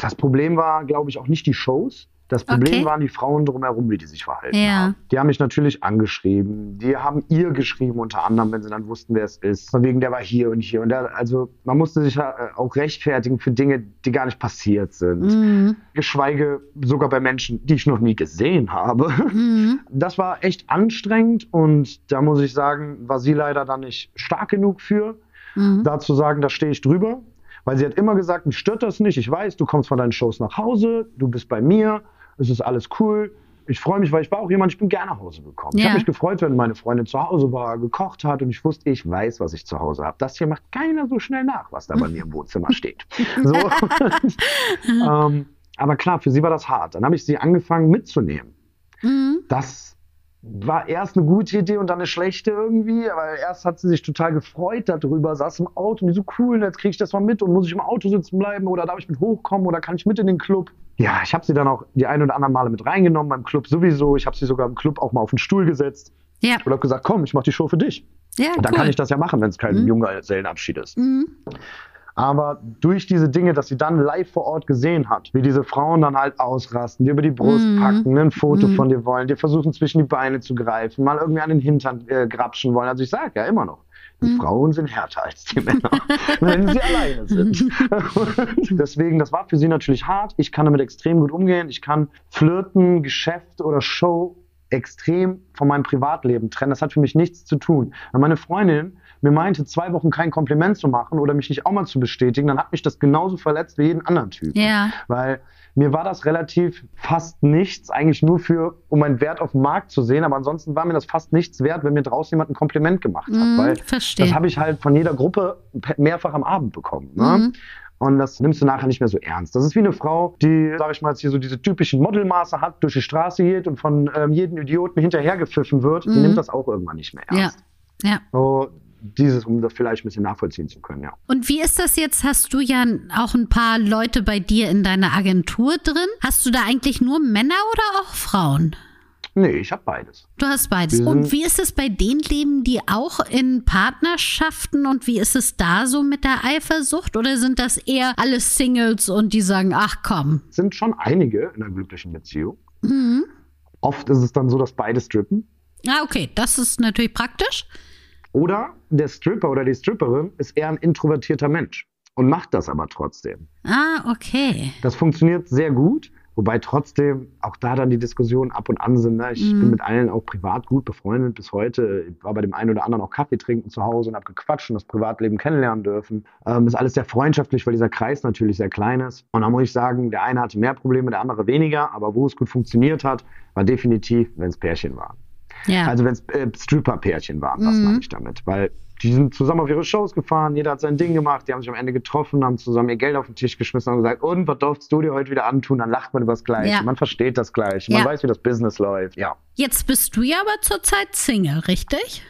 Das Problem war, glaube ich, auch nicht die Shows, das Problem Okay. waren die Frauen drumherum, wie die sich verhalten Ja. haben. Die haben mich natürlich angeschrieben. Die haben ihr geschrieben, unter anderem, wenn sie dann wussten, wer es ist. Von wegen, der war hier und hier. Und der, also man musste sich äh, auch rechtfertigen für Dinge, die gar nicht passiert sind. Mhm. Geschweige sogar bei Menschen, die ich noch nie gesehen habe. Mhm. Das war echt anstrengend und da muss ich sagen, war sie leider dann nicht stark genug für, Mhm. da zu sagen, da stehe ich drüber. Weil sie hat immer gesagt, mich stört das nicht. Ich weiß, du kommst von deinen Shows nach Hause, du bist bei mir, es ist alles cool. Ich freue mich, weil ich war auch jemand, ich bin gerne nach Hause gekommen. Ich Ja. habe mich gefreut, wenn meine Freundin zu Hause war, gekocht hat und ich wusste, ich weiß, was ich zu Hause habe. Das hier macht keiner so schnell nach, was da bei mir im Wohnzimmer steht. So. ähm, aber klar, für sie war das hart. Dann habe ich sie angefangen mitzunehmen. Mhm. Das war erst eine gute Idee und dann eine schlechte irgendwie, aber erst hat sie sich total gefreut darüber, saß im Auto und die so cool, jetzt kriege ich das mal mit und muss ich im Auto sitzen bleiben oder darf ich mit hochkommen oder kann ich mit in den Club? Ja, ich habe sie dann auch die ein oder anderen Male mit reingenommen beim Club sowieso. Ich habe sie sogar im Club auch mal auf den Stuhl gesetzt Ja. und habe gesagt, komm, ich mache die Show für dich. Ja, Und dann cool. kann ich das ja machen, wenn es kein Mhm. Junggesellenabschied ist. Mhm. Aber durch diese Dinge, dass sie dann live vor Ort gesehen hat, wie diese Frauen dann halt ausrasten, dir über die Brust Mhm. packen, ein Foto Mhm. von dir wollen, dir versuchen zwischen die Beine zu greifen, mal irgendwie an den Hintern äh, grapschen wollen. Also ich sage ja immer noch, die Mhm. Frauen sind härter als die Männer, wenn sie alleine sind. Und Deswegen, das war für sie natürlich hart. Ich kann damit extrem gut umgehen. Ich kann Flirten, Geschäft oder Show extrem von meinem Privatleben trennen. Das hat für mich nichts zu tun. Wenn meine Freundin mir meinte, zwei Wochen kein Kompliment zu machen oder mich nicht auch mal zu bestätigen, dann hat mich das genauso verletzt wie jeden anderen Typ. Ja. Weil mir war das relativ fast nichts, eigentlich nur für, um meinen Wert auf dem Markt zu sehen, aber ansonsten war mir das fast nichts wert, wenn mir draußen jemand ein Kompliment gemacht hat. Mhm, weil verstehe. das habe ich halt von jeder Gruppe pe- mehrfach am Abend bekommen. Ne? Mhm. Und das nimmst du nachher nicht mehr so ernst. Das ist wie eine Frau, die, sag ich mal, jetzt hier so diese typischen Modelmaße hat, durch die Straße geht und von ähm, jedem Idioten hinterhergepfiffen wird. Die Mhm. nimmt das auch irgendwann nicht mehr Ja. ernst. Ja. So, dieses, um das vielleicht ein bisschen nachvollziehen zu können, ja. Und wie ist das jetzt? Hast du ja auch ein paar Leute bei dir in deiner Agentur drin? Hast du da eigentlich nur Männer oder auch Frauen? Nee, ich habe beides. Du hast beides. Und wie ist es bei denen? Leben die auch in Partnerschaften? Und wie ist es da so mit der Eifersucht? Oder sind das eher alle Singles und die sagen, ach komm? Es sind schon einige in einer glücklichen Beziehung. Mhm. Oft ist es dann so, dass beide strippen. Ah, okay, das ist natürlich praktisch. Oder der Stripper oder die Stripperin ist eher ein introvertierter Mensch und macht das aber trotzdem. Ah, okay. Das funktioniert sehr gut, wobei trotzdem auch da dann die Diskussionen ab und an sind. Ne? Ich Mhm. bin mit allen auch privat gut befreundet bis heute. Ich war bei dem einen oder anderen auch Kaffee trinken zu Hause und habe gequatscht und das Privatleben kennenlernen dürfen. Ähm, ist alles sehr freundschaftlich, weil dieser Kreis natürlich sehr klein ist. Und da muss ich sagen, der eine hatte mehr Probleme, der andere weniger. Aber wo es gut funktioniert hat, war definitiv, wenn es Pärchen waren. Ja. Also wenn es äh, Stripper-Pärchen waren, das Mhm. meine ich damit. Weil die sind zusammen auf ihre Shows gefahren, jeder hat sein Ding gemacht, die haben sich am Ende getroffen, haben zusammen ihr Geld auf den Tisch geschmissen und gesagt, und was darfst du dir heute wieder antun? Dann lacht man über das Gleiche. Ja. Man versteht das Gleiche. Man Ja. weiß, wie das Business läuft. Ja. Jetzt bist du ja aber zurzeit Single, richtig?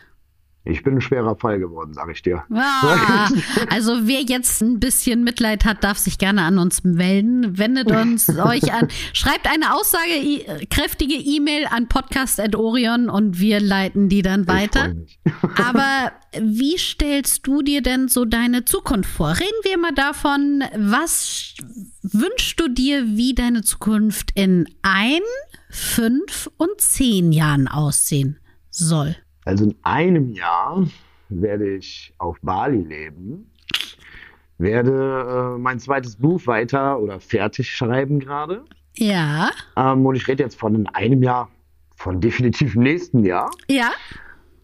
Ich bin ein schwerer Fall geworden, sage ich dir. Ah, also wer jetzt ein bisschen Mitleid hat, darf sich gerne an uns melden. Wendet uns euch an. Schreibt eine aussagekräftige E-Mail an podcast.orion und wir leiten die dann weiter. Aber wie stellst du dir denn so deine Zukunft vor? Reden wir mal davon, was wünschst du dir, wie deine Zukunft in ein, fünf und zehn Jahren aussehen soll? Also in einem Jahr werde ich auf Bali leben, werde äh, mein zweites Buch weiter oder fertig schreiben gerade. Ja, Ähm, und ich rede jetzt von in einem Jahr, von definitiv im nächsten Jahr. ja,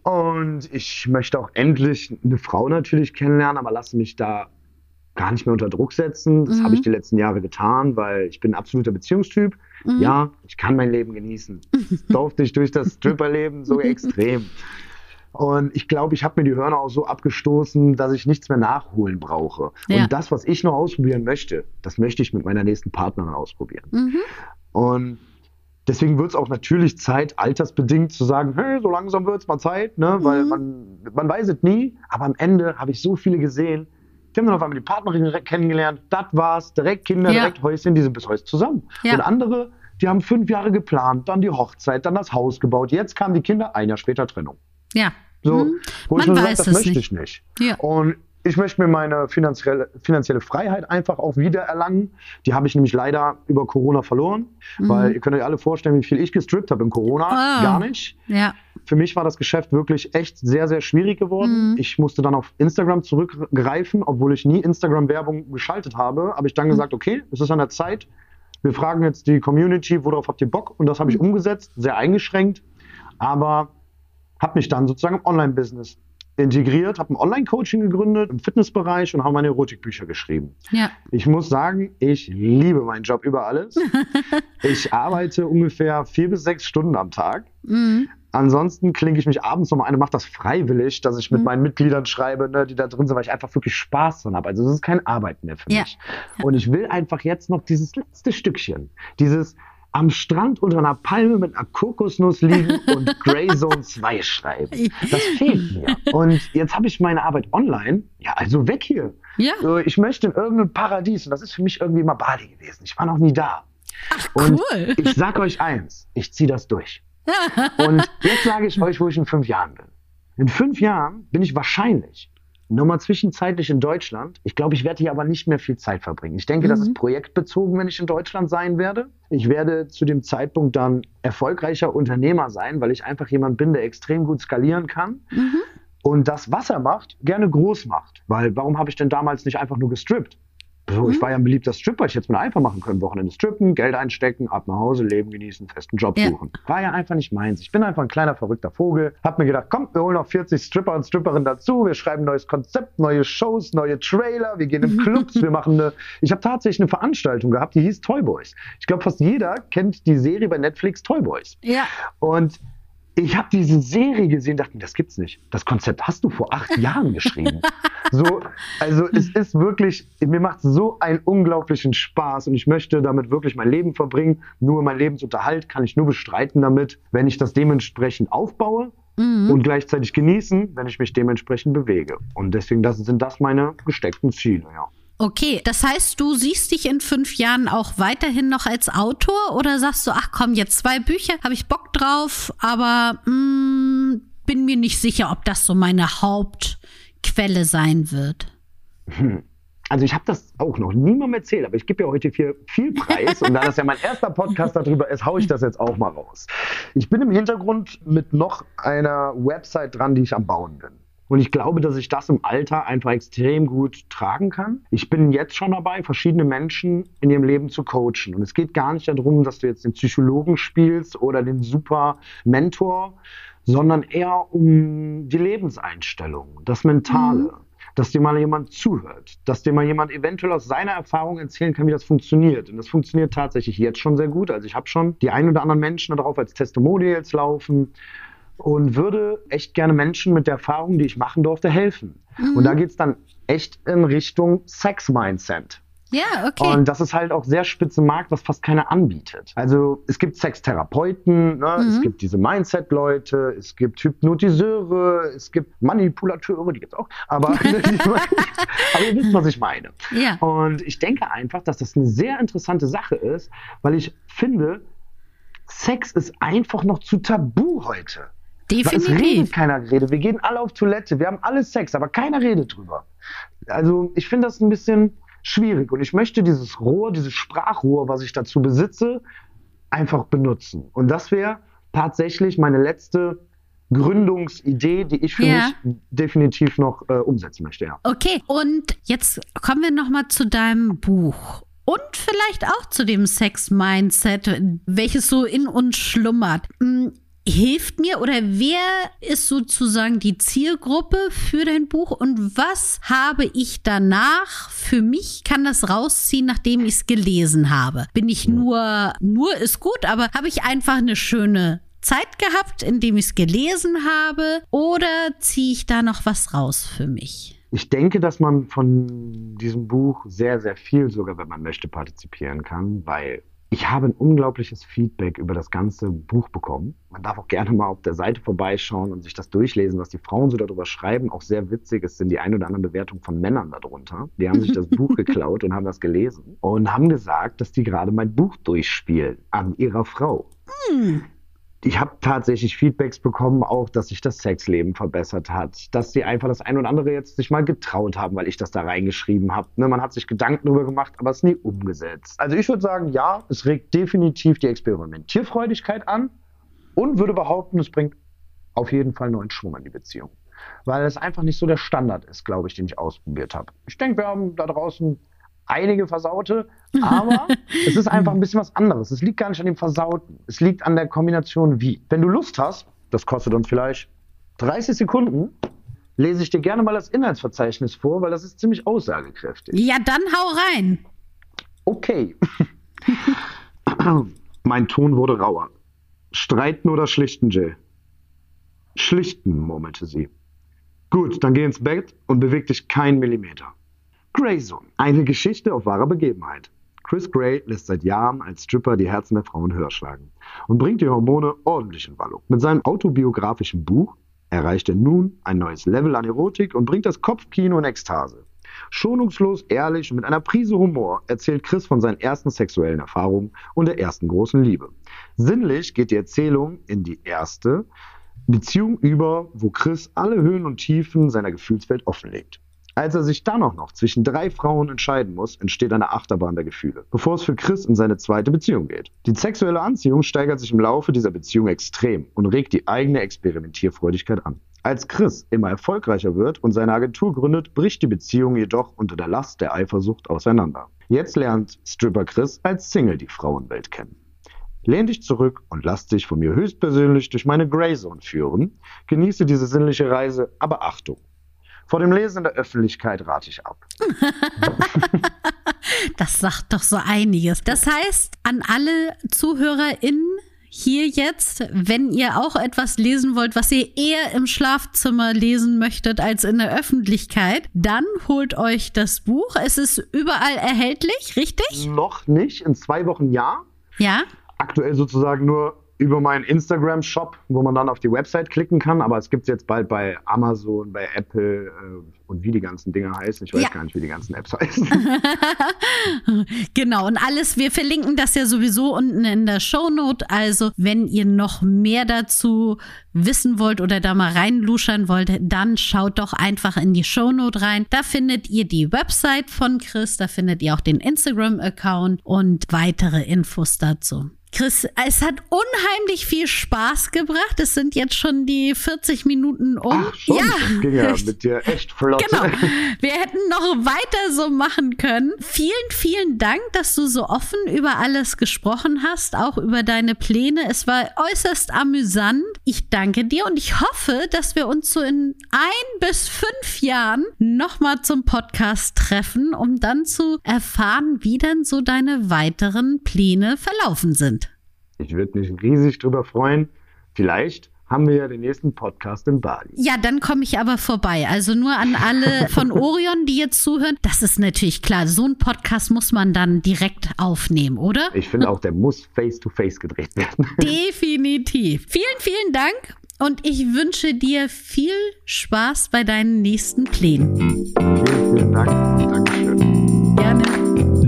Und ich möchte auch endlich eine Frau natürlich kennenlernen, aber lasse mich da gar nicht mehr unter Druck setzen. Das Mhm. habe ich die letzten Jahre getan, weil ich bin ein absoluter Beziehungstyp. Mhm. Ja, ich kann mein Leben genießen. Das durfte ich durch das Stripperleben so extrem. Und ich glaube, ich habe mir die Hörner auch so abgestoßen, dass ich nichts mehr nachholen brauche. Ja. Und das, was ich noch ausprobieren möchte, das möchte ich mit meiner nächsten Partnerin ausprobieren. Mhm. Und deswegen wird es auch natürlich Zeit, altersbedingt zu sagen, hey, so langsam wird es mal Zeit, ne? weil Mhm. man, man weiß es nie. Aber am Ende habe ich so viele gesehen, die haben dann auf einmal die Partnerin kennengelernt, das war's, direkt Kinder, Ja. direkt Häuschen, die sind bis heute zusammen. Ja. Und andere, die haben fünf Jahre geplant, dann die Hochzeit, dann das Haus gebaut, jetzt kamen die Kinder, ein Jahr später Trennung. ja. So, Mhm. wo ich Man nur sage, das es möchte nicht. ich nicht. Ja. Und ich möchte mir meine finanzielle, finanzielle Freiheit einfach auch wieder erlangen. Die habe ich nämlich leider über Corona verloren, weil ihr könnt euch alle vorstellen, wie viel ich gestrippt habe in Corona. Mhm. Ah. Gar nicht. Ja. Für mich war das Geschäft wirklich echt sehr, sehr schwierig geworden. Mhm. Ich musste dann auf Instagram zurückgreifen, obwohl ich nie Instagram-Werbung geschaltet habe. Habe ich Mhm. dann gesagt, okay, es ist an der Zeit. Wir fragen jetzt die Community, worauf habt ihr Bock? Und das habe ich Mhm. umgesetzt, sehr eingeschränkt. Aber habe mich dann sozusagen im Online-Business integriert, habe ein Online-Coaching gegründet im Fitnessbereich und habe meine Erotikbücher geschrieben. Ja. Ich muss sagen, ich liebe meinen Job über alles. ich arbeite ungefähr vier bis sechs Stunden am Tag. Mhm. Ansonsten klinke ich mich abends nochmal ein und mache das freiwillig, dass ich mit Mhm. meinen Mitgliedern schreibe, ne, die da drin sind, weil ich einfach wirklich Spaß dran habe. Also es ist kein Arbeiten mehr für Ja. mich. Und ich will einfach jetzt noch dieses letzte Stückchen, dieses am Strand unter einer Palme mit einer Kokosnuss liegen und Grey Zone 2 schreiben. Das fehlt mir. Und jetzt habe ich meine Arbeit online. Ja, also weg hier. Ja. So, Ich möchte in irgendein Paradies und das ist für mich irgendwie mal Bali gewesen. Ich war noch nie da. Und cool. ich sag euch eins, ich ziehe das durch. Und jetzt sage ich euch, wo ich in fünf Jahren bin. In fünf Jahren bin ich wahrscheinlich nochmal zwischenzeitlich in Deutschland. Ich glaube, ich werde hier aber nicht mehr viel Zeit verbringen. Ich denke, das Mhm. ist projektbezogen, wenn ich in Deutschland sein werde. Ich werde zu dem Zeitpunkt dann erfolgreicher Unternehmer sein, weil ich einfach jemand bin, der extrem gut skalieren kann Mhm. und das, was er macht, gerne groß macht. Weil warum habe ich denn damals nicht einfach nur gestrippt? So, Ich Mhm. war ja ein beliebter Stripper, ich hätte es mir einfach machen können. Wochenende strippen, Geld einstecken, ab nach Hause, Leben genießen, festen Job Ja. suchen. War ja einfach nicht meins. Ich bin einfach ein kleiner verrückter Vogel. Hab mir gedacht, komm, wir holen noch 40 Stripper und Stripperinnen dazu. Wir schreiben ein neues Konzept, neue Shows, neue Trailer. Wir gehen in Clubs, wir machen eine. Ich habe tatsächlich eine Veranstaltung gehabt, die hieß Toy Boys. Ich glaube, fast jeder kennt die Serie bei Netflix Toy Boys. Ja. Und ich habe diese Serie gesehen, dachte mir, das gibt's nicht. Das Konzept hast du vor acht Jahren geschrieben. So, also es ist wirklich, mir macht so einen unglaublichen Spaß und ich möchte damit wirklich mein Leben verbringen. Nur mein Lebensunterhalt kann ich nur bestreiten damit, wenn ich das dementsprechend aufbaue Mhm. und gleichzeitig genießen, wenn ich mich dementsprechend bewege. Und deswegen das, sind das meine gesteckten Ziele, ja. Okay, das heißt, du siehst dich in fünf Jahren auch weiterhin noch als Autor oder sagst du, ach komm, jetzt zwei Bücher, habe ich Bock drauf, aber mm, bin mir nicht sicher, ob das so meine Hauptquelle sein wird. Also ich habe das auch noch niemandem erzählt, aber ich gebe ja heute viel, viel Preis und da das ja mein erster Podcast darüber ist, haue ich das jetzt auch mal raus. Ich bin im Hintergrund mit noch einer Website dran, die ich am Bauen bin. Und ich glaube, dass ich das im Alter einfach extrem gut tragen kann. Ich bin jetzt schon dabei, verschiedene Menschen in ihrem Leben zu coachen. Und es geht gar nicht darum, dass du jetzt den Psychologen spielst oder den super Mentor, sondern eher um die Lebenseinstellung, das Mentale dass dir mal jemand zuhört, dass dir mal jemand eventuell aus seiner Erfahrung erzählen kann, wie das funktioniert. Und das funktioniert tatsächlich jetzt schon sehr gut. Also ich habe schon die ein oder anderen Menschen darauf als Testimonials laufen, und würde echt gerne Menschen mit der Erfahrung, die ich machen durfte, helfen. Und da geht's dann echt in Richtung Sex-Mindset. Ja, okay. Und das ist halt auch sehr spitze Markt, was fast keiner anbietet. Also es gibt Sextherapeuten, ne? Mhm. es gibt diese Mindset-Leute, es gibt Hypnotiseure, es gibt Manipulateure, die gibt's auch. Aber, aber ihr wisst, was ich meine. Ja. Und ich denke einfach, dass das eine sehr interessante Sache ist, weil ich finde, Sex ist einfach noch zu tabu heute. Es Definitiv. redet keiner geredet. Wir gehen alle auf Toilette, wir haben alle Sex, aber keiner redet drüber. Also ich finde das ein bisschen schwierig und ich möchte dieses Rohr, dieses Sprachrohr, was ich dazu besitze, einfach benutzen. Und das wäre tatsächlich meine letzte Gründungsidee, die ich für Ja. mich definitiv noch äh, umsetzen möchte. Ja. Okay, und jetzt kommen wir noch mal zu deinem Buch. Und vielleicht auch zu dem Sex-Mindset, welches so in uns schlummert. Hilft mir oder wer ist sozusagen die Zielgruppe für dein Buch und was habe ich danach für mich, kann das rausziehen, nachdem ich es gelesen habe? Bin ich nur, nur ist gut, aber habe ich einfach eine schöne Zeit gehabt, indem ich es gelesen habe oder ziehe ich da noch was raus für mich? Ich denke, dass man von diesem Buch sehr, sehr viel, sogar wenn man möchte, partizipieren kann, weil ich habe ein unglaubliches Feedback über das ganze Buch bekommen. Man darf auch gerne mal auf der Seite vorbeischauen und sich das durchlesen, was die Frauen so darüber schreiben. Auch sehr witzig, es sind die ein oder anderen Bewertungen von Männern darunter. Die haben sich das Buch geklaut und haben das gelesen und haben gesagt, dass die gerade mein Buch durchspielen an ihrer Frau ich habe tatsächlich Feedbacks bekommen, auch, dass sich das Sexleben verbessert hat, dass sie einfach das ein oder andere jetzt sich mal getraut haben, weil ich das da reingeschrieben habe. Ne, man hat sich Gedanken darüber gemacht, aber es nie umgesetzt. Also ich würde sagen, ja, es regt definitiv die Experimentierfreudigkeit an und würde behaupten, es bringt auf jeden Fall neuen Schwung an die Beziehung. Weil es einfach nicht so der Standard ist, glaube ich, den ich ausprobiert habe. Ich denke, wir haben da draußen einige Versaute, aber es ist einfach ein bisschen was anderes. Es liegt gar nicht an dem Versauten. Es liegt an der Kombination wie. Wenn du Lust hast, das kostet uns vielleicht 30 Sekunden, lese ich dir gerne mal das Inhaltsverzeichnis vor, weil das ist ziemlich aussagekräftig. Ja, dann hau rein. Okay. mein Ton wurde rauer. Streiten oder schlichten, Jill? Schlichten, murmelte sie. Gut, dann geh ins Bett und beweg dich keinen Millimeter. Grayson, eine Geschichte auf wahrer Begebenheit. Chris Gray lässt seit Jahren als Stripper die Herzen der Frauen höher schlagen und bringt die Hormone ordentlich in Wallung. Mit seinem autobiografischen Buch erreicht er nun ein neues Level an Erotik und bringt das Kopfkino in Ekstase. Schonungslos, ehrlich und mit einer Prise Humor erzählt Chris von seinen ersten sexuellen Erfahrungen und der ersten großen Liebe. Sinnlich geht die Erzählung in die erste Beziehung über, wo Chris alle Höhen und Tiefen seiner Gefühlswelt offenlegt. Als er sich dann auch noch zwischen drei Frauen entscheiden muss, entsteht eine Achterbahn der Gefühle, bevor es für Chris in seine zweite Beziehung geht. Die sexuelle Anziehung steigert sich im Laufe dieser Beziehung extrem und regt die eigene Experimentierfreudigkeit an. Als Chris immer erfolgreicher wird und seine Agentur gründet, bricht die Beziehung jedoch unter der Last der Eifersucht auseinander. Jetzt lernt Stripper Chris als Single die Frauenwelt kennen. Lehn dich zurück und lass dich von mir höchstpersönlich durch meine Greyzone führen. Genieße diese sinnliche Reise, aber Achtung. Vor dem Lesen in der Öffentlichkeit rate ich ab. Das sagt doch so einiges. Das heißt, an alle ZuhörerInnen hier jetzt, wenn ihr auch etwas lesen wollt, was ihr eher im Schlafzimmer lesen möchtet als in der Öffentlichkeit, dann holt euch das Buch. Es ist überall erhältlich, richtig? Noch nicht, in zwei Wochen ja. Ja. Aktuell sozusagen nur über meinen Instagram-Shop, wo man dann auf die Website klicken kann. Aber es gibt es jetzt bald bei Amazon, bei Apple äh, und wie die ganzen Dinger heißen. Ich weiß Ja. gar nicht, wie die ganzen Apps heißen. Genau, und alles, wir verlinken das ja sowieso unten in der Shownote. Also, wenn ihr noch mehr dazu wissen wollt oder da mal reinluschern wollt, dann schaut doch einfach in die Shownote rein. Da findet ihr die Website von Chris, da findet ihr auch den Instagram-Account und weitere Infos dazu. Chris, es hat unheimlich viel Spaß gebracht. Es sind jetzt schon die 40 Minuten um. Ach, schon, das ging ja mit dir echt flott. Genau. Wir hätten noch weiter so machen können. Vielen, vielen Dank, dass du so offen über alles gesprochen hast, auch über deine Pläne. Es war äußerst amüsant. Ich danke dir und ich hoffe, dass wir uns so in ein bis fünf Jahren nochmal zum Podcast treffen, um dann zu erfahren, wie dann so deine weiteren Pläne verlaufen sind. Ich würde mich riesig drüber freuen. Vielleicht haben wir ja den nächsten Podcast in Bali. Ja, dann komme ich aber vorbei. Also nur an alle von Orion, die jetzt zuhören. Das ist natürlich klar. So ein Podcast muss man dann direkt aufnehmen, oder? Ich finde auch, der muss face-to-face -face gedreht werden. Definitiv. Vielen, vielen Dank. Und ich wünsche dir viel Spaß bei deinen nächsten Plänen. Vielen, vielen Dank. Dankeschön. Gerne.